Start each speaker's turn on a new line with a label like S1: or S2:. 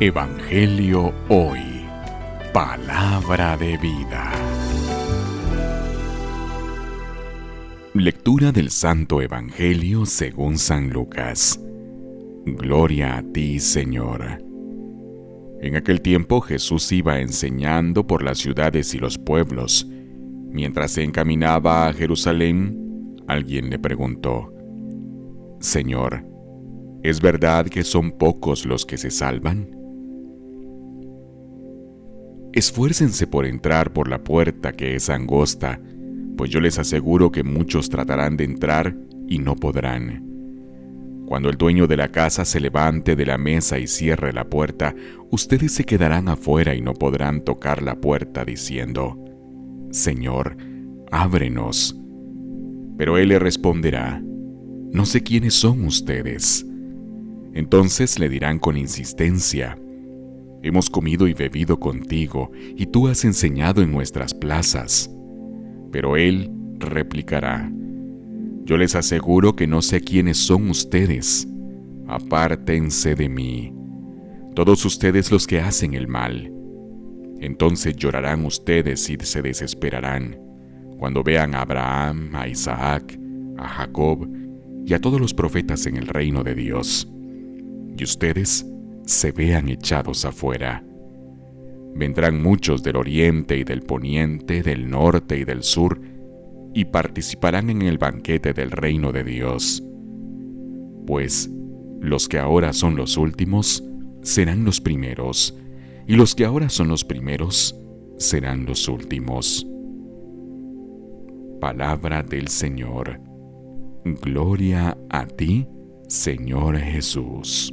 S1: Evangelio Hoy. Palabra de vida. Lectura del Santo Evangelio según San Lucas. Gloria a ti, Señor. En aquel tiempo Jesús iba enseñando por las ciudades y los pueblos. Mientras se encaminaba a Jerusalén, alguien le preguntó, Señor, ¿es verdad que son pocos los que se salvan? Esfuércense por entrar por la puerta que es angosta, pues yo les aseguro que muchos tratarán de entrar y no podrán. Cuando el dueño de la casa se levante de la mesa y cierre la puerta, ustedes se quedarán afuera y no podrán tocar la puerta diciendo, Señor, ábrenos. Pero él le responderá, No sé quiénes son ustedes. Entonces le dirán con insistencia, Hemos comido y bebido contigo, y tú has enseñado en nuestras plazas. Pero él replicará, Yo les aseguro que no sé quiénes son ustedes. Apártense de mí, todos ustedes los que hacen el mal. Entonces llorarán ustedes y se desesperarán cuando vean a Abraham, a Isaac, a Jacob y a todos los profetas en el reino de Dios. Y ustedes se vean echados afuera. Vendrán muchos del oriente y del poniente, del norte y del sur, y participarán en el banquete del reino de Dios. Pues los que ahora son los últimos serán los primeros, y los que ahora son los primeros serán los últimos. Palabra del Señor. Gloria a ti, Señor Jesús.